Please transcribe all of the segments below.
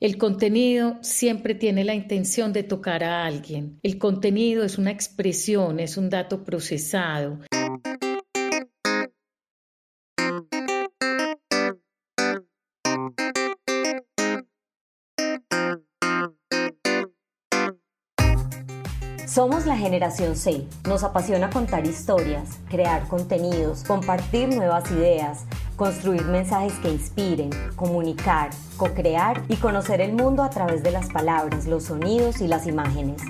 El contenido siempre tiene la intención de tocar a alguien. El contenido es una expresión, es un dato procesado. Somos la generación C. Nos apasiona contar historias, crear contenidos, compartir nuevas ideas, construir mensajes que inspiren, comunicar, co-crear y conocer el mundo a través de las palabras, los sonidos y las imágenes.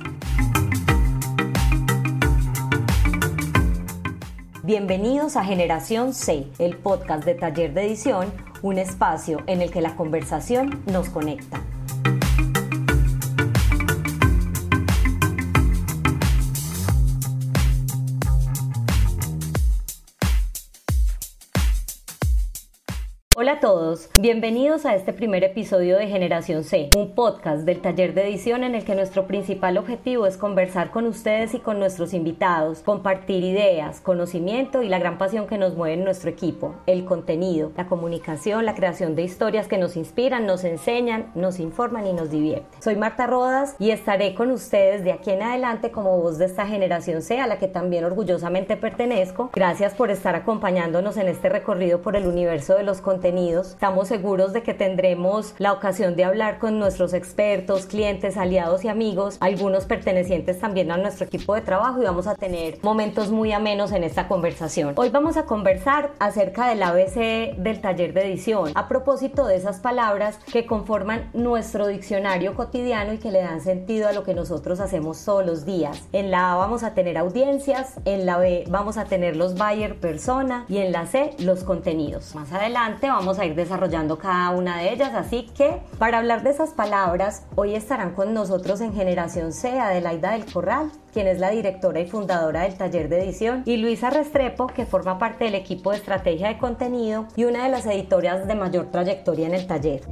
Bienvenidos a Generación C, el podcast de Taller de Edición, un espacio en el que la conversación nos conecta. Todos, bienvenidos a este primer episodio de Generación C, un podcast del taller de edición en el que nuestro principal objetivo es conversar con ustedes y con nuestros invitados, compartir ideas, conocimiento y la gran pasión que nos mueve en nuestro equipo, el contenido, la comunicación, la creación de historias que nos inspiran, nos enseñan, nos informan y nos divierten. Soy Marta Rodas y estaré con ustedes de aquí en adelante como voz de esta Generación C a la que también orgullosamente pertenezco. Gracias por estar acompañándonos en este recorrido por el universo de los contenidos Estamos seguros de que tendremos la ocasión de hablar con nuestros expertos, clientes, aliados y amigos, algunos pertenecientes también a nuestro equipo de trabajo y vamos a tener momentos muy amenos en esta conversación. Hoy vamos a conversar acerca del ABC del taller de edición, a propósito de esas palabras que conforman nuestro diccionario cotidiano y que le dan sentido a lo que nosotros hacemos todos los días. En la A vamos a tener audiencias, en la B vamos a tener los buyer persona y en la C los contenidos. Más adelante vamos a ir desarrollando cada una de ellas, así que para hablar de esas palabras, hoy estarán con nosotros en Generación C Adelaida del Corral, quien es la directora y fundadora del taller de edición, y Luisa Restrepo, que forma parte del equipo de estrategia de contenido y una de las editoras de mayor trayectoria en el taller.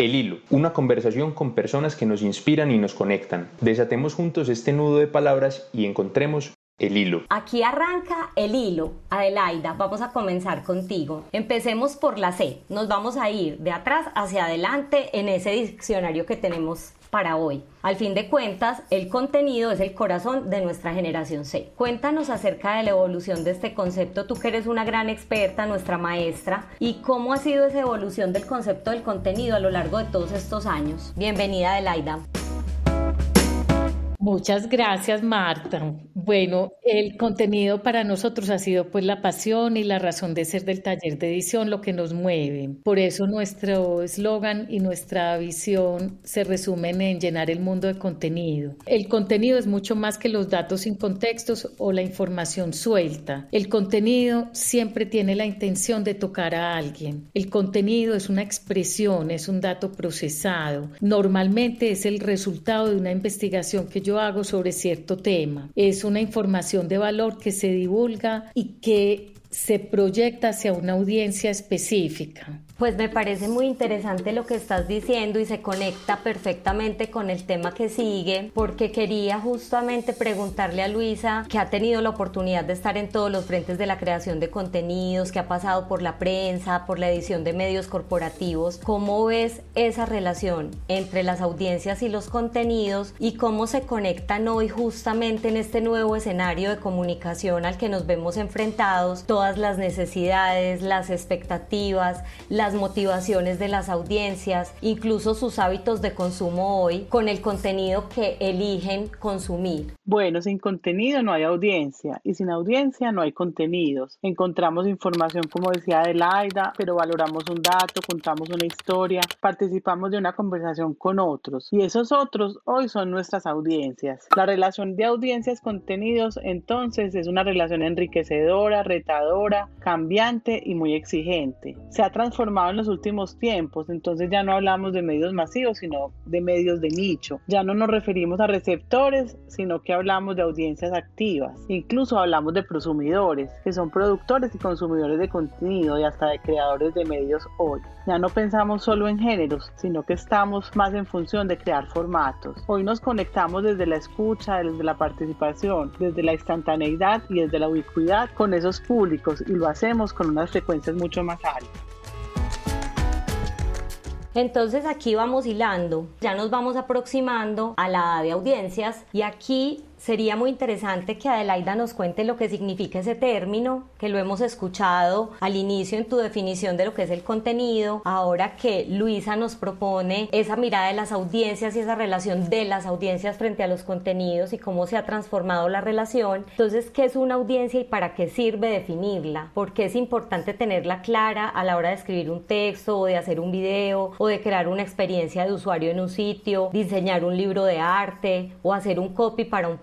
El hilo, una conversación con personas que nos inspiran y nos conectan. Desatemos juntos este nudo de palabras y encontremos el hilo. Aquí arranca el hilo. Adelaida, vamos a comenzar contigo. Empecemos por la C. Nos vamos a ir de atrás hacia adelante en ese diccionario que tenemos para hoy. Al fin de cuentas, el contenido es el corazón de nuestra generación C. Cuéntanos acerca de la evolución de este concepto, tú que eres una gran experta, nuestra maestra, y cómo ha sido esa evolución del concepto del contenido a lo largo de todos estos años. Bienvenida, Adelaida. Muchas gracias, Marta. Bueno, el contenido para nosotros ha sido pues la pasión y la razón de ser del taller de edición, lo que nos mueve. Por eso nuestro eslogan y nuestra visión se resumen en llenar el mundo de contenido. El contenido es mucho más que los datos sin contextos o la información suelta. El contenido siempre tiene la intención de tocar a alguien. El contenido es una expresión, es un dato procesado. Normalmente es el resultado de una investigación que yo hago sobre cierto tema. Es una información de valor que se divulga y que se proyecta hacia una audiencia específica. Pues me parece muy interesante lo que estás diciendo y se conecta perfectamente con el tema que sigue, porque quería justamente preguntarle a Luisa, que ha tenido la oportunidad de estar en todos los frentes de la creación de contenidos, que ha pasado por la prensa, por la edición de medios corporativos, ¿cómo ves esa relación entre las audiencias y los contenidos y cómo se conectan hoy justamente en este nuevo escenario de comunicación al que nos vemos enfrentados, todas las necesidades, las expectativas, las motivaciones de las audiencias, incluso sus hábitos de consumo hoy, con el contenido que eligen consumir. Bueno, sin contenido no hay audiencia y sin audiencia no hay contenidos. Encontramos información, como decía Adelaida, pero valoramos un dato, contamos una historia, participamos de una conversación con otros y esos otros hoy son nuestras audiencias. La relación de audiencias-contenidos entonces es una relación enriquecedora, retadora, cambiante y muy exigente. Se ha transformado en los últimos tiempos, entonces ya no hablamos de medios masivos, sino de medios de nicho. Ya no nos referimos a receptores, sino que hablamos de audiencias activas. Incluso hablamos de prosumidores, que son productores y consumidores de contenido y hasta de creadores de medios hoy. Ya no pensamos solo en géneros, sino que estamos más en función de crear formatos. Hoy nos conectamos desde la escucha, desde la participación, desde la instantaneidad y desde la ubicuidad con esos públicos y lo hacemos con unas frecuencias mucho más altas. Entonces aquí vamos hilando, ya nos vamos aproximando a la de audiencias y aquí sería muy interesante que Adelaida nos cuente lo que significa ese término, que lo hemos escuchado al inicio en tu definición de lo que es el contenido, ahora que Luisa nos propone esa mirada de las audiencias y esa relación de las audiencias frente a los contenidos y cómo se ha transformado la relación. Entonces, ¿qué es una audiencia y para qué sirve definirla? Porque es importante tenerla clara a la hora de escribir un texto o de hacer un video o de crear una experiencia de usuario en un sitio, diseñar un libro de arte o hacer un copy para un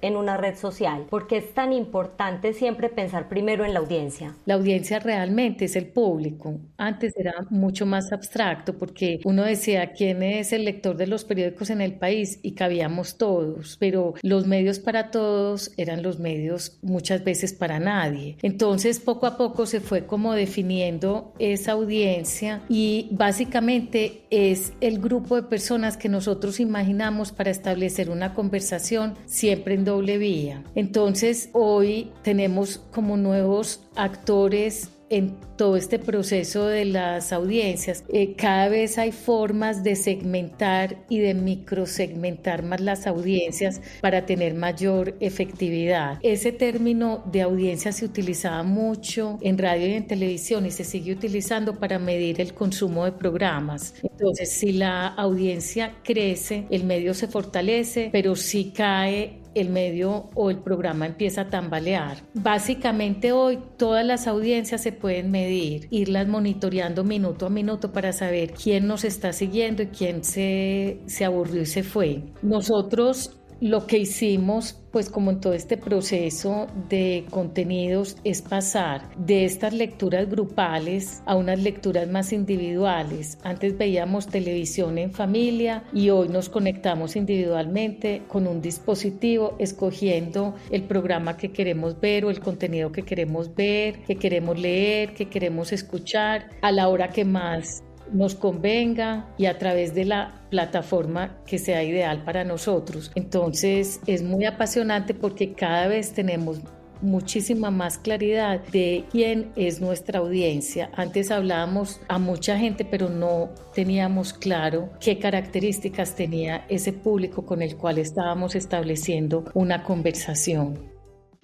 en una red social? porque es tan importante siempre pensar primero en la audiencia? La audiencia realmente es el público. Antes era mucho más abstracto porque uno decía quién es el lector de los periódicos en el país y cabíamos todos, pero los medios para todos eran los medios muchas veces para nadie. Entonces poco a poco se fue como definiendo esa audiencia y básicamente es el grupo de personas que nosotros imaginamos para establecer una conversación siempre en doble vía. Entonces hoy tenemos como nuevos actores en todo este proceso de las audiencias. Eh, cada vez hay formas de segmentar y de microsegmentar más las audiencias para tener mayor efectividad. Ese término de audiencia se utilizaba mucho en radio y en televisión y se sigue utilizando para medir el consumo de programas. Entonces, si la audiencia crece, el medio se fortalece, pero si cae el medio o el programa empieza a tambalear. Básicamente hoy todas las audiencias se pueden medir, irlas monitoreando minuto a minuto para saber quién nos está siguiendo y quién se, se aburrió y se fue. Nosotros lo que hicimos, pues como en todo este proceso de contenidos, es pasar de estas lecturas grupales a unas lecturas más individuales. Antes veíamos televisión en familia y hoy nos conectamos individualmente con un dispositivo, escogiendo el programa que queremos ver o el contenido que queremos ver, que queremos leer, que queremos escuchar, a la hora que más nos convenga y a través de la plataforma que sea ideal para nosotros. Entonces es muy apasionante porque cada vez tenemos muchísima más claridad de quién es nuestra audiencia. Antes hablábamos a mucha gente, pero no teníamos claro qué características tenía ese público con el cual estábamos estableciendo una conversación.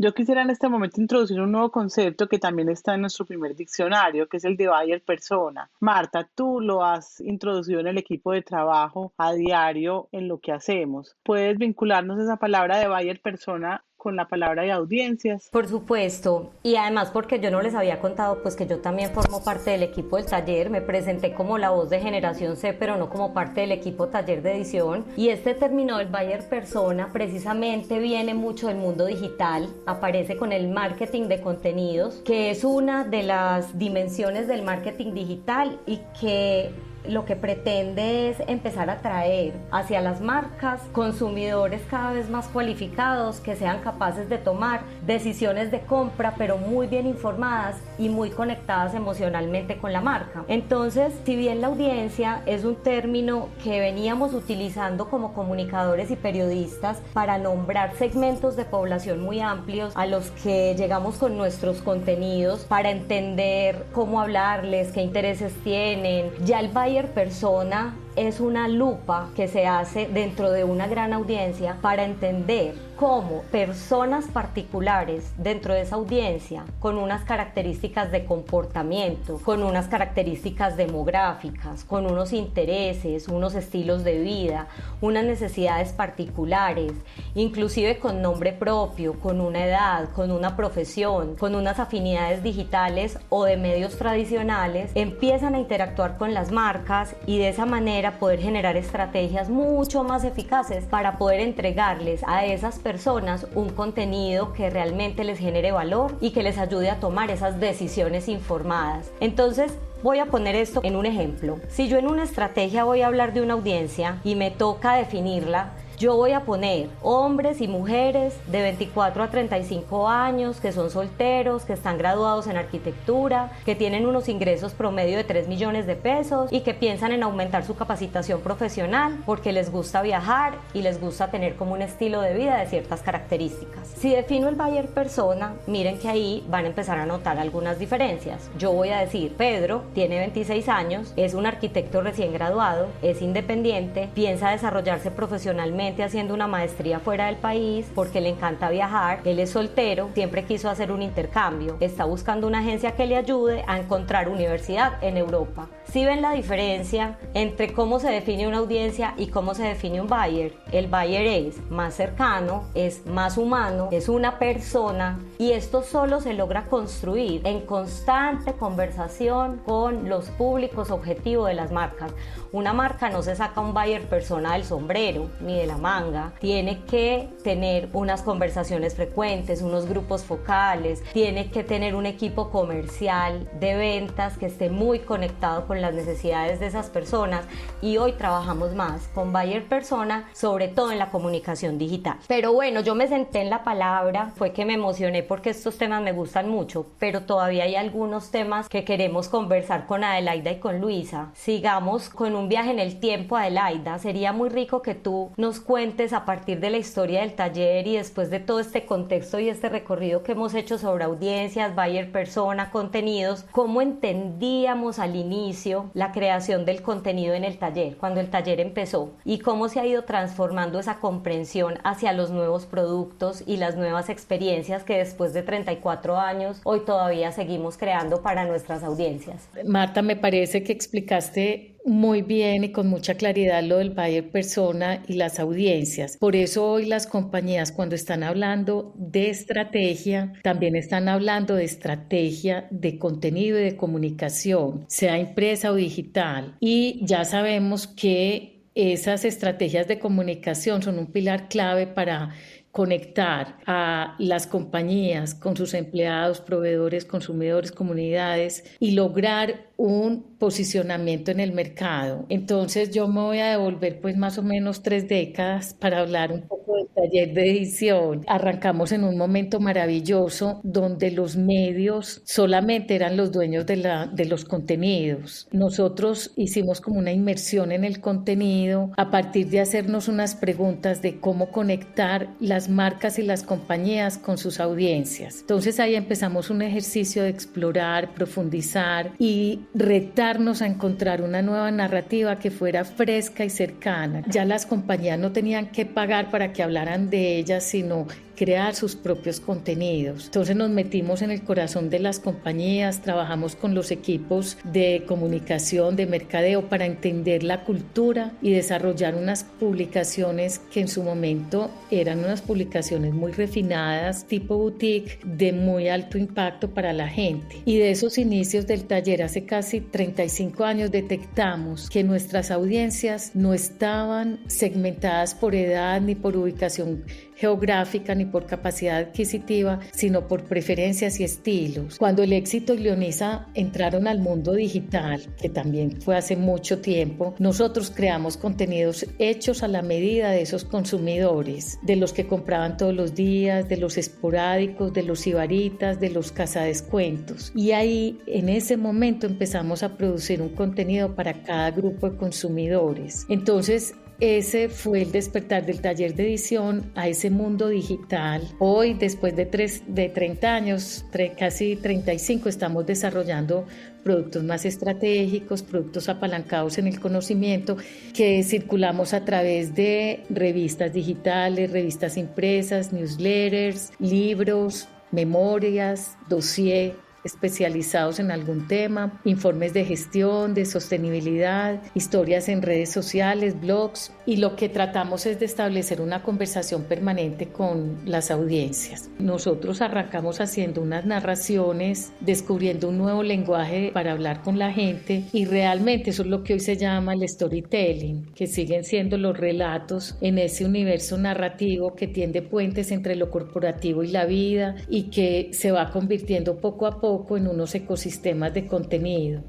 Yo quisiera en este momento introducir un nuevo concepto que también está en nuestro primer diccionario, que es el de buyer persona. Marta, tú lo has introducido en el equipo de trabajo a diario en lo que hacemos. ¿Puedes vincularnos esa palabra de buyer persona con la palabra de audiencias. Por supuesto, y además porque yo no les había contado pues que yo también formo parte del equipo del taller, me presenté como la voz de generación C, pero no como parte del equipo taller de edición, y este término del buyer persona precisamente viene mucho del mundo digital, aparece con el marketing de contenidos, que es una de las dimensiones del marketing digital y que lo que pretende es empezar a atraer hacia las marcas consumidores cada vez más cualificados que sean capaces de tomar decisiones de compra pero muy bien informadas y muy conectadas emocionalmente con la marca. Entonces, si bien la audiencia es un término que veníamos utilizando como comunicadores y periodistas para nombrar segmentos de población muy amplios a los que llegamos con nuestros contenidos para entender cómo hablarles, qué intereses tienen, ya el persona es una lupa que se hace dentro de una gran audiencia para entender cómo personas particulares dentro de esa audiencia, con unas características de comportamiento, con unas características demográficas, con unos intereses, unos estilos de vida, unas necesidades particulares, inclusive con nombre propio, con una edad, con una profesión, con unas afinidades digitales o de medios tradicionales, empiezan a interactuar con las marcas y de esa manera poder generar estrategias mucho más eficaces para poder entregarles a esas personas personas un contenido que realmente les genere valor y que les ayude a tomar esas decisiones informadas. Entonces, Voy a poner esto en un ejemplo. Si yo en una estrategia voy a hablar de una audiencia y me toca definirla, yo voy a poner hombres y mujeres de 24 a 35 años que son solteros, que están graduados en arquitectura, que tienen unos ingresos promedio de 3 millones de pesos y que piensan en aumentar su capacitación profesional porque les gusta viajar y les gusta tener como un estilo de vida de ciertas características. Si defino el buyer persona, miren que ahí van a empezar a notar algunas diferencias. Yo voy a decir, Pedro tiene 26 años, es un arquitecto recién graduado, es independiente, piensa desarrollarse profesionalmente haciendo una maestría fuera del país porque le encanta viajar, él es soltero, siempre quiso hacer un intercambio, está buscando una agencia que le ayude a encontrar universidad en Europa. Si ven la diferencia entre cómo se define una audiencia y cómo se define un buyer, el buyer es más cercano, es más humano, es una persona y esto solo se logra construir en constante conversación con los públicos objetivos de las marcas. Una marca no se saca un buyer persona del sombrero ni de la manga, tiene que tener unas conversaciones frecuentes, unos grupos focales, tiene que tener un equipo comercial de ventas que esté muy conectado con las necesidades de esas personas y hoy trabajamos más con buyer persona, sobre todo en la comunicación digital. Pero bueno, yo me senté en la palabra, fue que me emocioné porque estos temas me gustan mucho, pero todavía hay algunos temas que queremos conversar con Adelaida y con Luisa. Sigamos con un viaje en el tiempo, Adelaida. Sería muy rico que tú nos cuentes a partir de la historia del taller y después de todo este contexto y este recorrido que hemos hecho sobre audiencias, buyer persona, contenidos, cómo entendíamos al inicio la creación del contenido en el taller, cuando el taller empezó, y cómo se ha ido transformando esa comprensión hacia los nuevos productos y las nuevas experiencias que después de 34 años hoy todavía seguimos creando para nuestras audiencias. Marta, me parece que explicaste muy bien y con mucha claridad lo del buyer persona y las audiencias. Por eso hoy las compañías cuando están hablando de estrategia, también están hablando de estrategia de contenido y de comunicación, sea impresa o digital. Y ya sabemos que esas estrategias de comunicación son un pilar clave para conectar a las compañías con sus empleados, proveedores, consumidores, comunidades y lograr un posicionamiento en el mercado. Entonces yo me voy a devolver pues más o menos tres décadas para hablar un poco del taller de edición. Arrancamos en un momento maravilloso donde los medios solamente eran los dueños de, la, de los contenidos. Nosotros hicimos como una inmersión en el contenido a partir de hacernos unas preguntas de cómo conectar las marcas y las compañías con sus audiencias. Entonces ahí empezamos un ejercicio de explorar, profundizar y retarnos a encontrar una nueva narrativa que fuera fresca y cercana. Ya las compañías no tenían que pagar para que hablaran de ellas, sino crear sus propios contenidos. Entonces nos metimos en el corazón de las compañías, trabajamos con los equipos de comunicación, de mercadeo para entender la cultura y desarrollar unas publicaciones que en su momento eran unas publicaciones muy refinadas, tipo boutique, de muy alto impacto para la gente. Y de esos inicios del taller hace casi 35 años detectamos que nuestras audiencias no estaban segmentadas por edad ni por ubicación geográfica ni por capacidad adquisitiva, sino por preferencias y estilos. Cuando el éxito y Leonisa entraron al mundo digital, que también fue hace mucho tiempo, nosotros creamos contenidos hechos a la medida de esos consumidores, de los que compraban todos los días, de los esporádicos, de los ibaritas, de los cazadescuentos. Y ahí, en ese momento, empezamos a producir un contenido para cada grupo de consumidores. Entonces, ese fue el despertar del taller de edición a ese mundo digital. Hoy, después de, tres, de 30 años, casi 35, estamos desarrollando productos más estratégicos, productos apalancados en el conocimiento que circulamos a través de revistas digitales, revistas impresas, newsletters, libros, memorias, dossier especializados en algún tema, informes de gestión, de sostenibilidad, historias en redes sociales, blogs y lo que tratamos es de establecer una conversación permanente con las audiencias. Nosotros arrancamos haciendo unas narraciones, descubriendo un nuevo lenguaje para hablar con la gente y realmente eso es lo que hoy se llama el storytelling, que siguen siendo los relatos en ese universo narrativo que tiende puentes entre lo corporativo y la vida y que se va convirtiendo poco a poco en unos ecosistemas de contenido.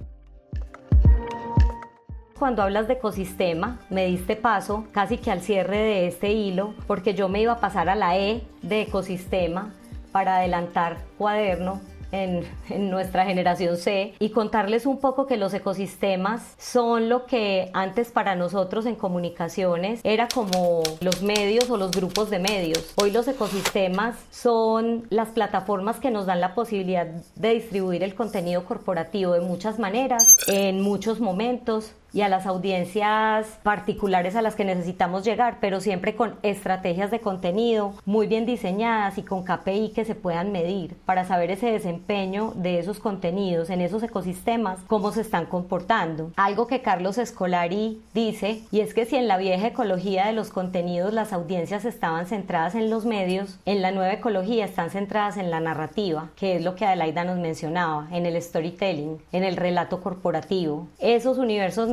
cuando hablas de ecosistema, me diste paso casi que al cierre de este hilo, porque yo me iba a pasar a la E de ecosistema para adelantar cuaderno en, nuestra generación C y contarles un poco que los ecosistemas son lo que antes para nosotros en comunicaciones era como los medios o los grupos de medios. Hoy los ecosistemas son las plataformas que nos dan la posibilidad de distribuir el contenido corporativo de muchas maneras, en muchos momentos, y a las audiencias particulares a las que necesitamos llegar, pero siempre con estrategias de contenido muy bien diseñadas y con KPI que se puedan medir para saber ese desempeño de esos contenidos en esos ecosistemas, cómo se están comportando. Algo que Carlos Escolari dice, y es que si en la vieja ecología de los contenidos las audiencias estaban centradas en los medios, en la nueva ecología están centradas en la narrativa, que es lo que Adelaida nos mencionaba, en el storytelling, en el relato corporativo. Esos universos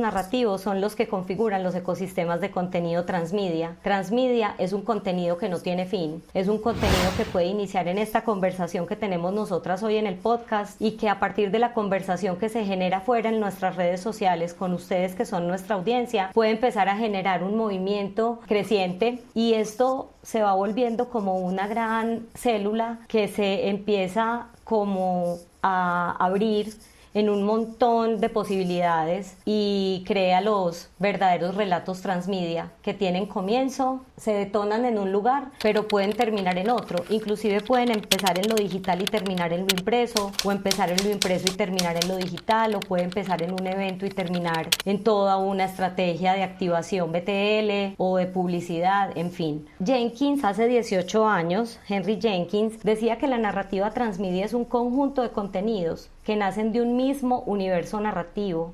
son los que configuran los ecosistemas de contenido transmedia. Transmedia es un contenido que no tiene fin, es un contenido que puede iniciar en esta conversación que tenemos nosotras hoy en el podcast y que a partir de la conversación que se genera fuera en nuestras redes sociales con ustedes que son nuestra audiencia, puede empezar a generar un movimiento creciente y esto se va volviendo como una gran célula que se empieza como a abrir en un montón de posibilidades y crea los verdaderos relatos transmedia que tienen comienzo, se detonan en un lugar, pero pueden terminar en otro. Inclusive pueden empezar en lo digital y terminar en lo impreso, o empezar en lo impreso y terminar en lo digital, o puede empezar en un evento y terminar en toda una estrategia de activación BTL o de publicidad, en fin. Jenkins hace 18 años, Henry Jenkins, decía que la narrativa transmedia es un conjunto de contenidos que nacen de un mismo universo narrativo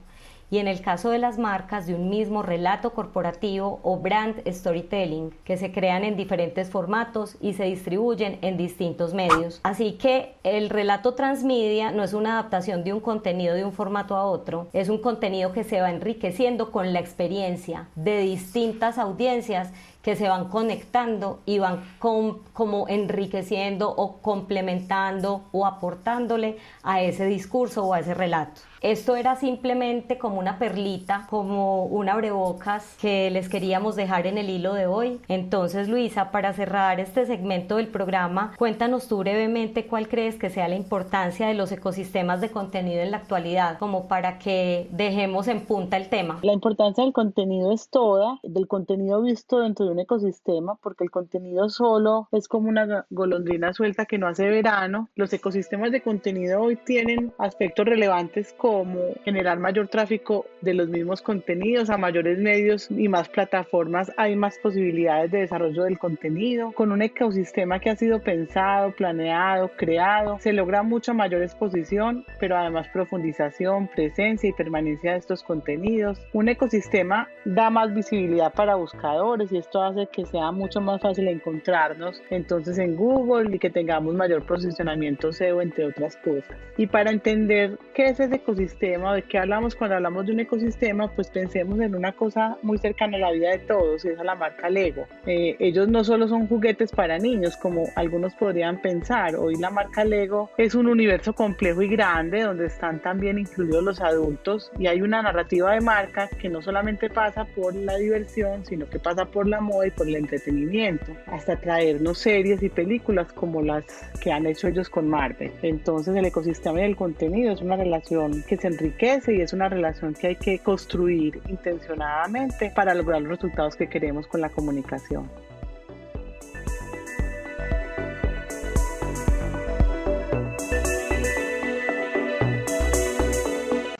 y en el caso de las marcas de un mismo relato corporativo o brand storytelling que se crean en diferentes formatos y se distribuyen en distintos medios. Así que el relato transmedia no es una adaptación de un contenido de un formato a otro, es un contenido que se va enriqueciendo con la experiencia de distintas audiencias que se van conectando y van como enriqueciendo o complementando o aportándole a ese discurso o a ese relato. Esto era simplemente como una perlita, como un abrebocas que les queríamos dejar en el hilo de hoy. Entonces, Luisa, para cerrar este segmento del programa, cuéntanos tú brevemente cuál crees que sea la importancia de los ecosistemas de contenido en la actualidad, como para que dejemos en punta el tema. La importancia del contenido es toda, del contenido visto dentro de un ecosistema, porque el contenido solo es como una golondrina suelta que no hace verano. Los ecosistemas de contenido hoy tienen aspectos relevantes como generar mayor tráfico de los mismos contenidos a mayores medios y más plataformas, hay más posibilidades de desarrollo del contenido. Con un ecosistema que ha sido pensado, planeado, creado, se logra mucha mayor exposición, pero además profundización, presencia y permanencia de estos contenidos. Un ecosistema da más visibilidad para buscadores y esto hace que sea mucho más fácil encontrarnos entonces en Google y que tengamos mayor posicionamiento SEO entre otras cosas. Y para entender qué es ese ecosistema, de qué hablamos cuando hablamos de un ecosistema, pues pensemos en una cosa muy cercana a la vida de todos, y es a la marca Lego. Eh, ellos no solo son juguetes para niños, como algunos podrían pensar, hoy la marca Lego es un universo complejo y grande donde están también incluidos los adultos y hay una narrativa de marca que no solamente pasa por la diversión, sino que pasa por la moda y por el entretenimiento, hasta traernos series y películas como las que han hecho ellos con Marvel. Entonces el ecosistema del contenido es una relación que se enriquece y es una relación que hay que construir intencionadamente para lograr los resultados que queremos con la comunicación.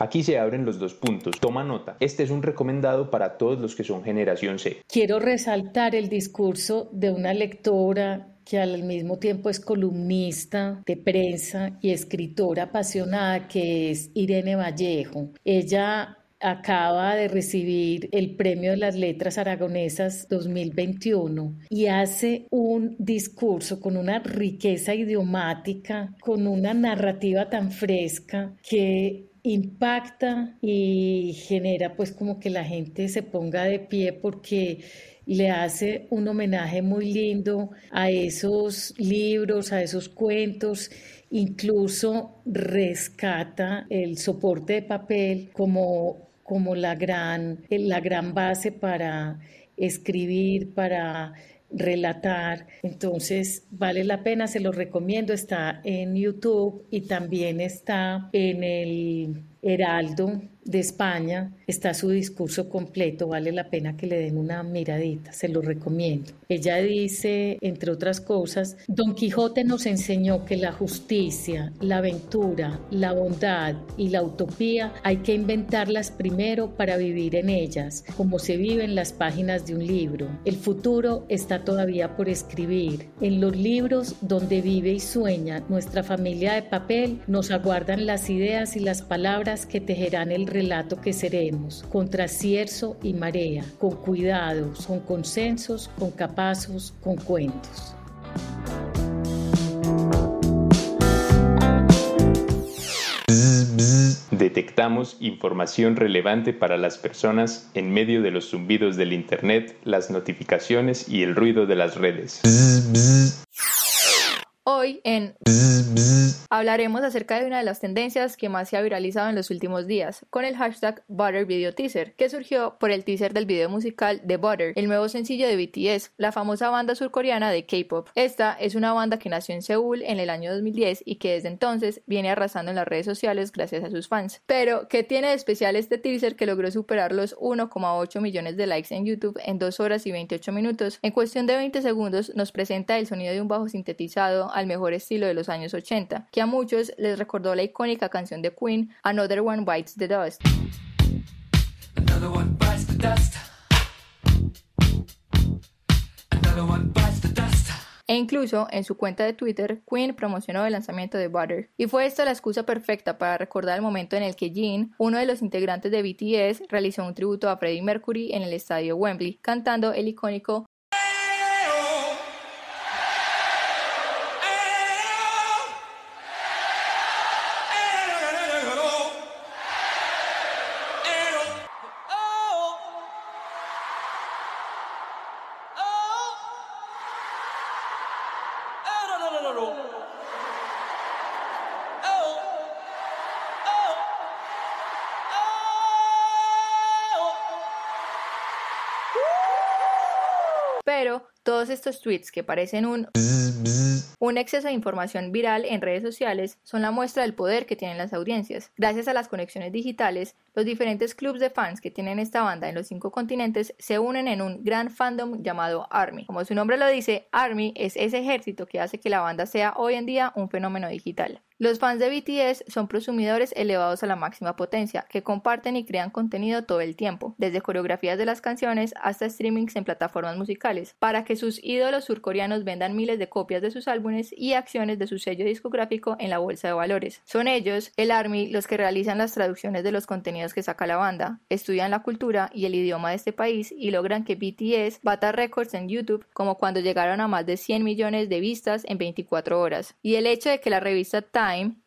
Aquí se abren los dos puntos. Toma nota. Este es un recomendado para todos los que son generación C. Quiero resaltar el discurso de una lectora que al mismo tiempo es columnista de prensa y escritora apasionada, que es Irene Vallejo. Ella acaba de recibir el Premio de las Letras Aragonesas 2021 y hace un discurso con una riqueza idiomática, con una narrativa tan fresca que impacta y genera pues como que la gente se ponga de pie porque le hace un homenaje muy lindo a esos libros, a esos cuentos, incluso rescata el soporte de papel como como la gran, la gran base para escribir, para relatar. Entonces, vale la pena, se lo recomiendo. Está en YouTube y también está en el Heraldo de España está su discurso completo, vale la pena que le den una miradita, se lo recomiendo. Ella dice, entre otras cosas, Don Quijote nos enseñó que la justicia, la aventura, la bondad y la utopía hay que inventarlas primero para vivir en ellas, como se vive en las páginas de un libro. El futuro está todavía por escribir. En los libros donde vive y sueña nuestra familia de papel nos aguardan las ideas y las palabras que tejerán el relato que seremos, contra cierzo y marea, con cuidados, con consensos, con capazos, con cuentos. Detectamos información relevante para las personas en medio de los zumbidos del Internet, las notificaciones y el ruido de las redes. Hoy en hablaremos acerca de una de las tendencias que más se ha viralizado en los últimos días, con el hashtag Butter Video Teaser, que surgió por el teaser del video musical de Butter, el nuevo sencillo de BTS, la famosa banda surcoreana de K-pop. Esta es una banda que nació en Seúl en el año 2010 y que desde entonces viene arrasando en las redes sociales gracias a sus fans. Pero, ¿qué tiene de especial este teaser que logró superar los 1,8 millones de likes en YouTube en 2 horas y 28 minutos? En cuestión de 20 segundos nos presenta el sonido de un bajo sintetizado al mejor estilo de los años 80, que a muchos les recordó la icónica canción de Queen, Another One Bites the Dust. E incluso en su cuenta de Twitter, Queen promocionó el lanzamiento de Butter. Y fue esta la excusa perfecta para recordar el momento en el que Jin, uno de los integrantes de BTS, realizó un tributo a Freddie Mercury en el estadio Wembley, cantando el icónico estos tweets que parecen un un exceso de información viral en redes sociales son la muestra del poder que tienen las audiencias. Gracias a las conexiones digitales, los diferentes clubes de fans que tienen esta banda en los cinco continentes se unen en un gran fandom llamado ARMY. Como su nombre lo dice, ARMY es ese ejército que hace que la banda sea hoy en día un fenómeno digital. Los fans de BTS son prosumidores elevados a la máxima potencia, que comparten y crean contenido todo el tiempo, desde coreografías de las canciones hasta streamings en plataformas musicales, para que sus ídolos surcoreanos vendan miles de copias de sus álbumes y acciones de su sello discográfico en la bolsa de valores. Son ellos, el ARMY, los que realizan las traducciones de los contenidos que saca la banda, estudian la cultura y el idioma de este país y logran que BTS bata récords en YouTube como cuando llegaron a más de 100 millones de vistas en 24 horas. Y el hecho de que la revista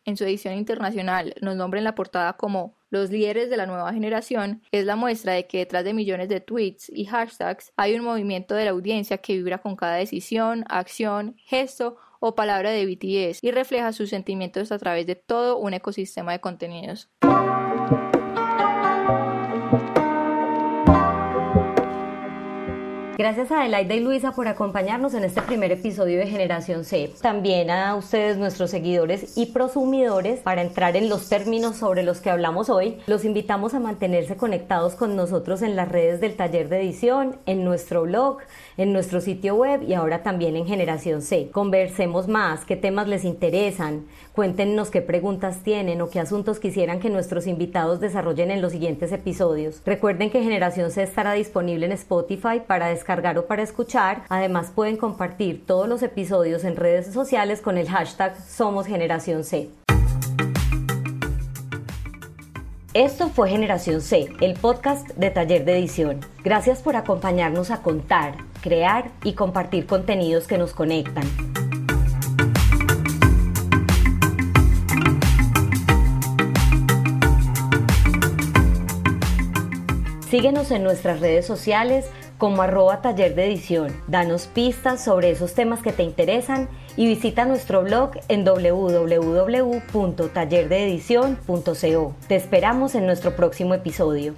en su edición internacional, nos nombra en la portada como los líderes de la nueva generación, es la muestra de que detrás de millones de tweets y hashtags hay un movimiento de la audiencia que vibra con cada decisión, acción, gesto o palabra de BTS y refleja sus sentimientos a través de todo un ecosistema de contenidos. Gracias a Adelaida y Luisa por acompañarnos en este primer episodio de Generación C. También a ustedes, nuestros seguidores y prosumidores, para entrar en los términos sobre los que hablamos hoy, los invitamos a mantenerse conectados con nosotros en las redes del taller de edición, en nuestro blog, en nuestro sitio web y ahora también en Generación C. Conversemos más, qué temas les interesan, cuéntenos qué preguntas tienen o qué asuntos quisieran que nuestros invitados desarrollen en los siguientes episodios. Recuerden que Generación C estará disponible en Spotify para descargar o para escuchar. Además pueden compartir todos los episodios en redes sociales con el hashtag Somos Generación C. Esto fue Generación C, el podcast de Taller de Edición. Gracias por acompañarnos a contar, crear y compartir contenidos que nos conectan. Síguenos en nuestras redes sociales como arroba taller de edición. Danos pistas sobre esos temas que te interesan y visita nuestro blog en www.tallerdeedición.co. Te esperamos en nuestro próximo episodio.